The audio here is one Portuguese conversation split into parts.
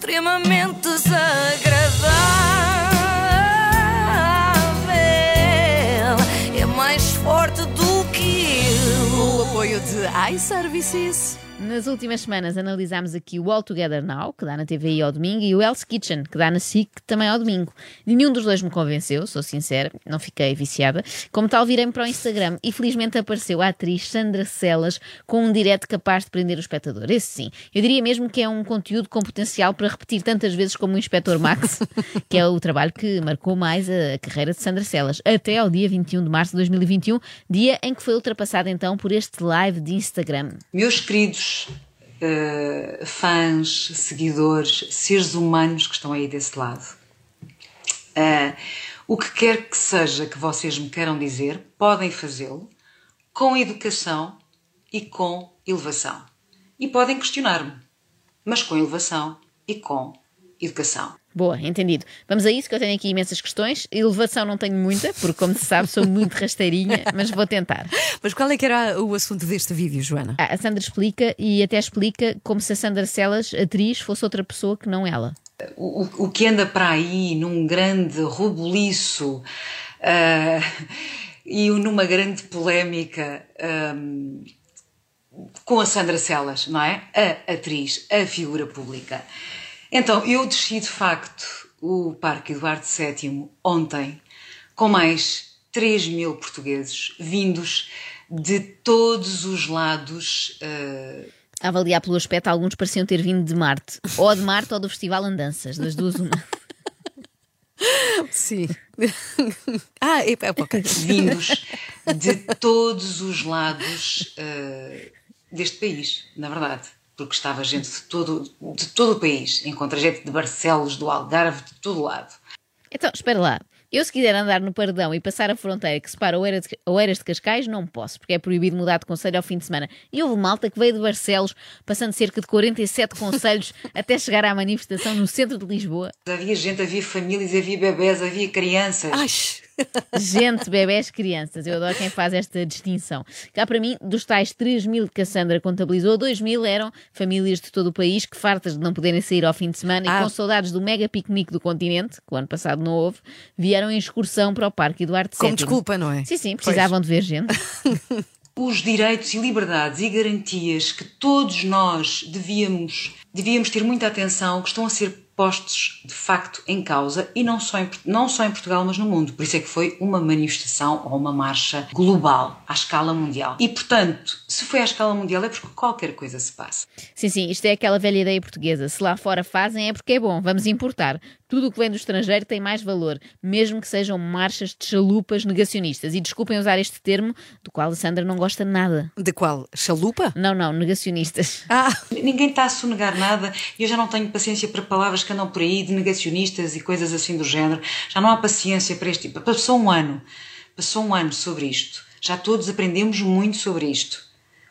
extremamente desagradável. É mais forte do que eu. O apoio de iServices. Nas últimas semanas analisámos aqui o All Together Now, que dá na TVI ao domingo, e o Hell's Kitchen, que dá na SIC também ao domingo. Nenhum dos dois me convenceu, sou sincera, não fiquei viciada. Como tal, virei-me para o Instagram e felizmente apareceu a atriz Sandra Celas com um direct capaz de prender o espectador. Esse sim. Eu diria mesmo que é um conteúdo com potencial para repetir tantas vezes como o Inspector Max, que é o trabalho que marcou mais a carreira de Sandra Celas, até ao dia 21 de março de 2021, dia em que foi ultrapassada então por este live de Instagram. Meus queridos uh, fãs, seguidores, seres humanos que estão aí desse lado. Uh, o que quer que seja que vocês me queiram dizer, podem fazê-lo com educação e com elevação. E podem questionar-me, mas com elevação e com educação. Boa, entendido. Vamos a isso, que eu tenho aqui imensas questões. Elevação não tenho muita, porque, como se sabe, sou muito rasteirinha, mas vou tentar. Mas qual é que era o assunto deste vídeo, Joana? Ah, a Sandra explica e até explica como se a Sandra Celas, atriz, fosse outra pessoa que não ela. O, o que anda para aí num grande rebuliço uh, e numa grande polémica. Um, com a Sandra Celas, não é? A atriz, a figura pública. Então, eu desci de facto o Parque Eduardo VII ontem com mais 3 mil portugueses vindos de todos os lados. Uh... A avaliar pelo aspecto, alguns pareciam ter vindo de Marte. Ou de Marte ou do Festival Andanças, das duas uma. Sim. ah, é, é okay. Vindos de todos os lados uh, deste país, na verdade porque estava gente de todo, de todo o país. Encontra gente de Barcelos, do Algarve, de todo lado. Então, espera lá. Eu, se quiser andar no Pardão e passar a fronteira que separa Oeiras de Cascais, não posso, porque é proibido mudar de conselho ao fim de semana. E houve malta que veio de Barcelos, passando cerca de 47 conselhos até chegar à manifestação no centro de Lisboa. Havia gente, havia famílias, havia bebés, havia crianças. Ai. Gente, bebés, crianças. Eu adoro quem faz esta distinção. Cá para mim, dos tais 3 mil que Cassandra contabilizou, 2 mil eram famílias de todo o país que, fartas de não poderem sair ao fim de semana ah. e com saudades do mega piquenique do continente, que o ano passado não houve, vieram em excursão para o Parque Eduardo VII. Como desculpa, não é? Sim, sim, precisavam pois. de ver gente. Os direitos e liberdades e garantias que todos nós devíamos, devíamos ter muita atenção, que estão a ser postos de facto em causa e não só em, não só em Portugal, mas no mundo. Por isso é que foi uma manifestação ou uma marcha global, à escala mundial. E portanto, se foi à escala mundial é porque qualquer coisa se passa. Sim, sim, isto é aquela velha ideia portuguesa. Se lá fora fazem é porque é bom, vamos importar. Tudo o que vem do estrangeiro tem mais valor, mesmo que sejam marchas de chalupas negacionistas. E desculpem usar este termo, do qual a Sandra não gosta nada. De qual? Chalupa? Não, não, negacionistas. Ah, ninguém está a sonegar nada e eu já não tenho paciência para palavras que andam por aí de negacionistas e coisas assim do género. Já não há paciência para este tipo. Passou um ano, passou um ano sobre isto. Já todos aprendemos muito sobre isto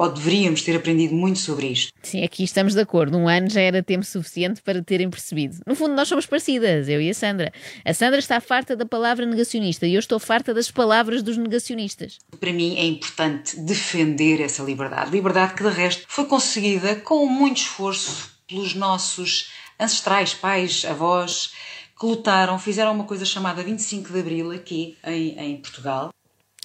ou deveríamos ter aprendido muito sobre isto. Sim, aqui estamos de acordo. Um ano já era tempo suficiente para terem percebido. No fundo, nós somos parecidas, eu e a Sandra. A Sandra está farta da palavra negacionista e eu estou farta das palavras dos negacionistas. Para mim é importante defender essa liberdade. Liberdade que, de resto, foi conseguida com muito esforço pelos nossos ancestrais, pais, avós, que lutaram, fizeram uma coisa chamada 25 de Abril aqui em, em Portugal.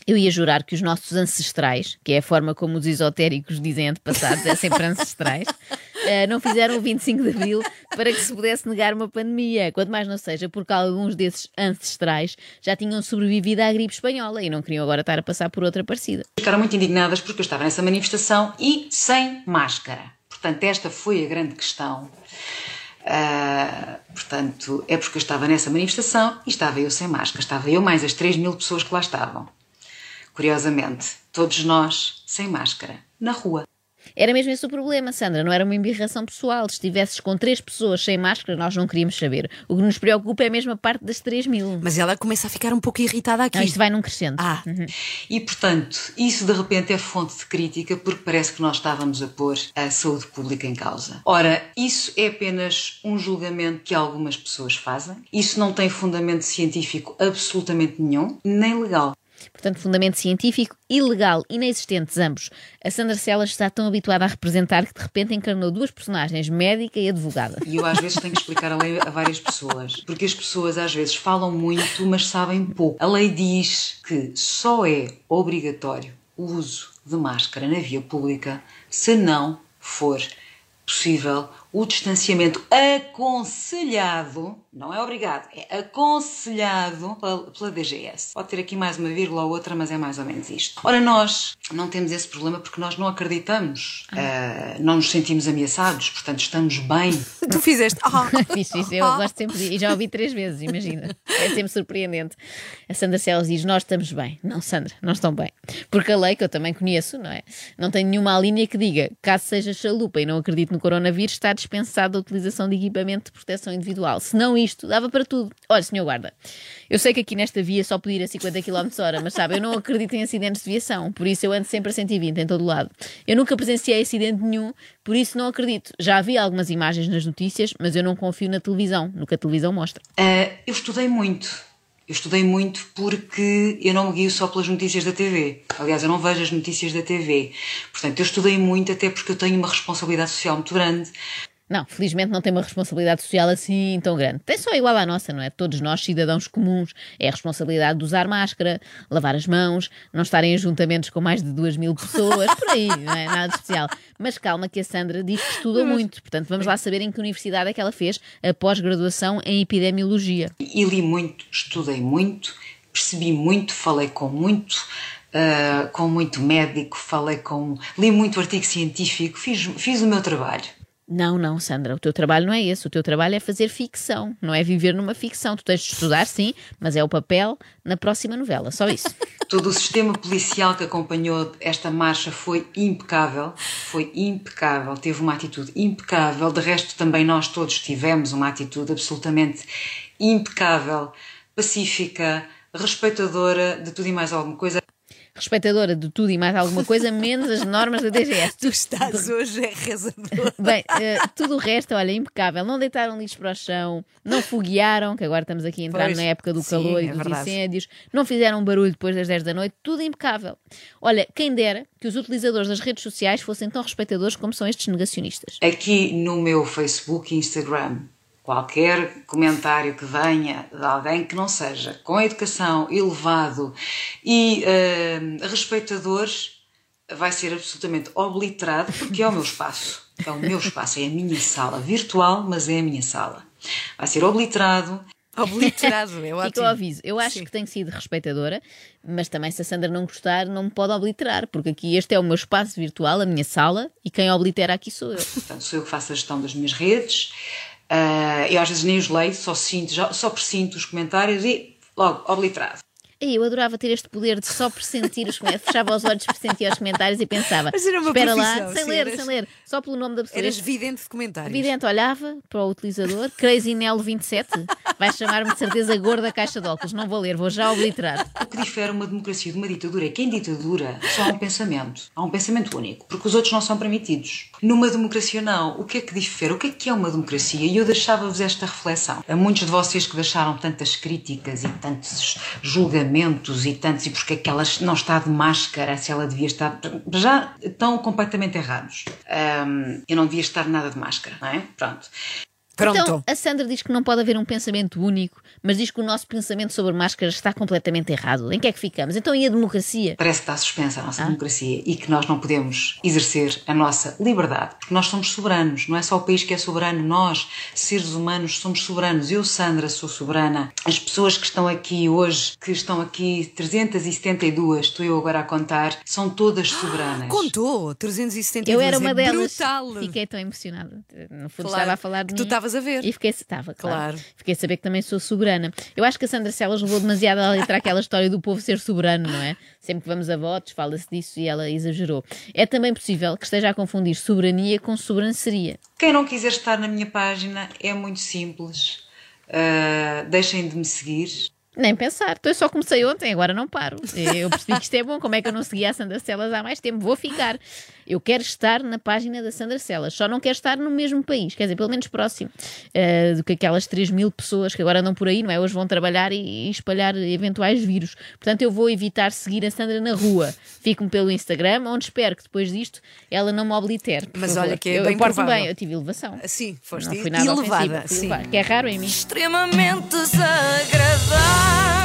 Eu ia jurar que os nossos ancestrais, que é a forma como os esotéricos dizem antepassados, é sempre ancestrais, uh, não fizeram o 25 de Abril para que se pudesse negar uma pandemia. Quanto mais não seja porque alguns desses ancestrais já tinham sobrevivido à gripe espanhola e não queriam agora estar a passar por outra parecida. Ficaram muito indignadas porque eu estava nessa manifestação e sem máscara. Portanto, esta foi a grande questão. Uh, portanto, é porque eu estava nessa manifestação e estava eu sem máscara. Estava eu mais as 3 mil pessoas que lá estavam curiosamente, todos nós sem máscara, na rua. Era mesmo esse o problema, Sandra, não era uma embirração pessoal. Se estivesses com três pessoas sem máscara, nós não queríamos saber. O que nos preocupa é a parte das três mil. Mas ela começa a ficar um pouco irritada aqui. Não, isto vai num crescendo. Ah. Uhum. E, portanto, isso de repente é fonte de crítica porque parece que nós estávamos a pôr a saúde pública em causa. Ora, isso é apenas um julgamento que algumas pessoas fazem. Isso não tem fundamento científico absolutamente nenhum, nem legal. Portanto, fundamento científico e legal inexistentes ambos. A Sandra Celas está tão habituada a representar que de repente encarnou duas personagens, médica e advogada. E eu às vezes tenho que explicar a lei a várias pessoas, porque as pessoas às vezes falam muito, mas sabem pouco. A lei diz que só é obrigatório o uso de máscara na via pública se não for possível o distanciamento aconselhado, não é obrigado, é aconselhado pela, pela DGS. Pode ter aqui mais uma vírgula ou outra, mas é mais ou menos isto. Ora, nós não temos esse problema porque nós não acreditamos, uh, não nos sentimos ameaçados, portanto estamos bem. Tu fizeste. Ah, Fiz isso, eu gosto sempre de, e já ouvi três vezes, imagina. É sempre surpreendente. A Sandra Celos diz: Nós estamos bem. Não, Sandra, não estão bem. Porque a lei, que eu também conheço, não é? Não tem nenhuma linha que diga, caso seja chalupa e não acredite no coronavírus, está dispensada a utilização de equipamento de proteção individual. Se não isto, dava para tudo. Olha, senhor guarda, eu sei que aqui nesta via só podia ir a 50 km hora, mas sabe, eu não acredito em acidentes de viação, por isso eu ando sempre a 120 em todo lado. Eu nunca presenciei acidente nenhum, por isso não acredito. Já vi algumas imagens nas notícias, mas eu não confio na televisão, no que a televisão mostra. Uh, eu estudei muito. Eu estudei muito porque eu não me guio só pelas notícias da TV. Aliás, eu não vejo as notícias da TV. Portanto, eu estudei muito até porque eu tenho uma responsabilidade social muito grande. Não, felizmente não tem uma responsabilidade social assim tão grande. Tem só igual à nossa, não é? Todos nós, cidadãos comuns, é a responsabilidade de usar máscara, lavar as mãos, não estar em ajuntamentos com mais de duas mil pessoas, por aí, não é? Nada especial. Mas calma que a Sandra diz que estuda muito, portanto vamos lá saber em que universidade é que ela fez a pós-graduação em epidemiologia. E li muito, estudei muito, percebi muito, falei com muito. Uh, com muito médico, falei com. li muito artigo científico, fiz, fiz o meu trabalho. Não, não, Sandra, o teu trabalho não é esse. O teu trabalho é fazer ficção, não é viver numa ficção. Tu tens de estudar, sim, mas é o papel na próxima novela, só isso. Todo o sistema policial que acompanhou esta marcha foi impecável, foi impecável, teve uma atitude impecável. De resto, também nós todos tivemos uma atitude absolutamente impecável, pacífica, respeitadora de tudo e mais alguma coisa respeitadora de tudo e mais alguma coisa, menos as normas da DGS. Tu estás hoje é rezador. Bem, uh, tudo o resto, olha, impecável. Não deitaram lixo para o chão, não foguearam, que agora estamos aqui a entrar Pois, na época do sim, calor e é dos verdade. incêndios, não fizeram barulho depois das 10 da noite, tudo impecável. Olha, quem dera que os utilizadores das redes sociais fossem tão respeitadores como são estes negacionistas. aqui no meu Facebook e Instagram. Qualquer comentário que venha de alguém que não seja com educação, elevado e eh, respeitador vai ser absolutamente obliterado porque é o meu espaço. É o meu espaço, é a minha sala virtual, mas é a minha sala. Vai ser obliterado. Obliterado, é Fica ótimo. o aviso. Eu acho Sim. que tenho sido respeitadora, mas também se a Sandra não gostar, não me pode obliterar, porque aqui este é o meu espaço virtual, a minha sala, e quem oblitera aqui sou eu. Portanto, sou eu que faço a gestão das minhas redes. Eh, eu às vezes nem os leio, só sinto, já- só presinto os comentários e logo obliterado. Eu adorava ter este poder de só pressentir os comentários. Fechava os olhos, pressentia os comentários e pensava: Mas era uma espera lá, sem ler, eras- sem ler, só pelo nome da pessoa. Eras vidente de comentários. Vidente olhava para o utilizador, Crazy Nelo 27, vai chamar-me de certeza gorda caixa de óculos. Não vou ler, vou já obliterar. O que difere uma democracia de uma ditadura é que em ditadura só há um pensamento. Há um pensamento único, porque os outros não são permitidos. Numa democracia não. O que é que difere? O que é que é uma democracia? E eu deixava-vos esta reflexão. A muitos de vocês que deixaram tantas críticas e tantos julgamentos e tantos e porque é que ela não está de máscara, se ela devia estar... Já estão completamente errados. Ahm, eu não devia estar nada de máscara, não é? Pronto. Pronto. Então, a Sandra diz que não pode haver um pensamento único, mas diz que o nosso pensamento sobre máscaras está completamente errado. Em que é que ficamos? Então, e a democracia? Parece que está suspensa a nossa democracia e que nós não podemos exercer a nossa liberdade, porque nós somos soberanos, não é só o país que é soberano, nós, seres humanos, somos soberanos. Eu, Sandra, sou soberana. As pessoas que estão aqui hoje, que estão aqui 372, estou eu agora a contar, são todas soberanas. Contou, 372. Eu era uma é delas. Brutal. Fiquei tão emocionada. No fundo, Claro, estava a falar de tu mim. Estavas a ver. E fiquei, estava, claro. Claro. Fiquei a saber que também sou soberana. Eu acho que a Sandra Celas levou demasiado a letra aquela história do povo ser soberano, não é? Sempre que vamos a votos, fala-se disso e ela exagerou. É também possível que esteja a confundir soberania com sobranceria. Quem não quiser estar na minha página é muito simples. Ah, deixem de me seguir. Nem pensar. Então eu só comecei ontem, agora não paro. Eu percebi que isto é bom. Como é que eu não seguia a Sandra Celas há mais tempo? Vou ficar. Eu quero estar na página da Sandra Celas, só não quero estar no mesmo país, quer dizer, pelo menos próximo uh, do que aquelas 3 mil pessoas que agora andam por aí, não é? Hoje vão trabalhar e, e espalhar eventuais vírus. Portanto, eu vou evitar seguir a Sandra na rua. Fico-me pelo Instagram, onde espero que depois disto ela não me oblitere. Mas favor. olha que é eu, bem eu bem, eu tive elevação. Sim, foste Não fui nada elevada. sim. elevada, que é raro em mim. Extremamente desagradável.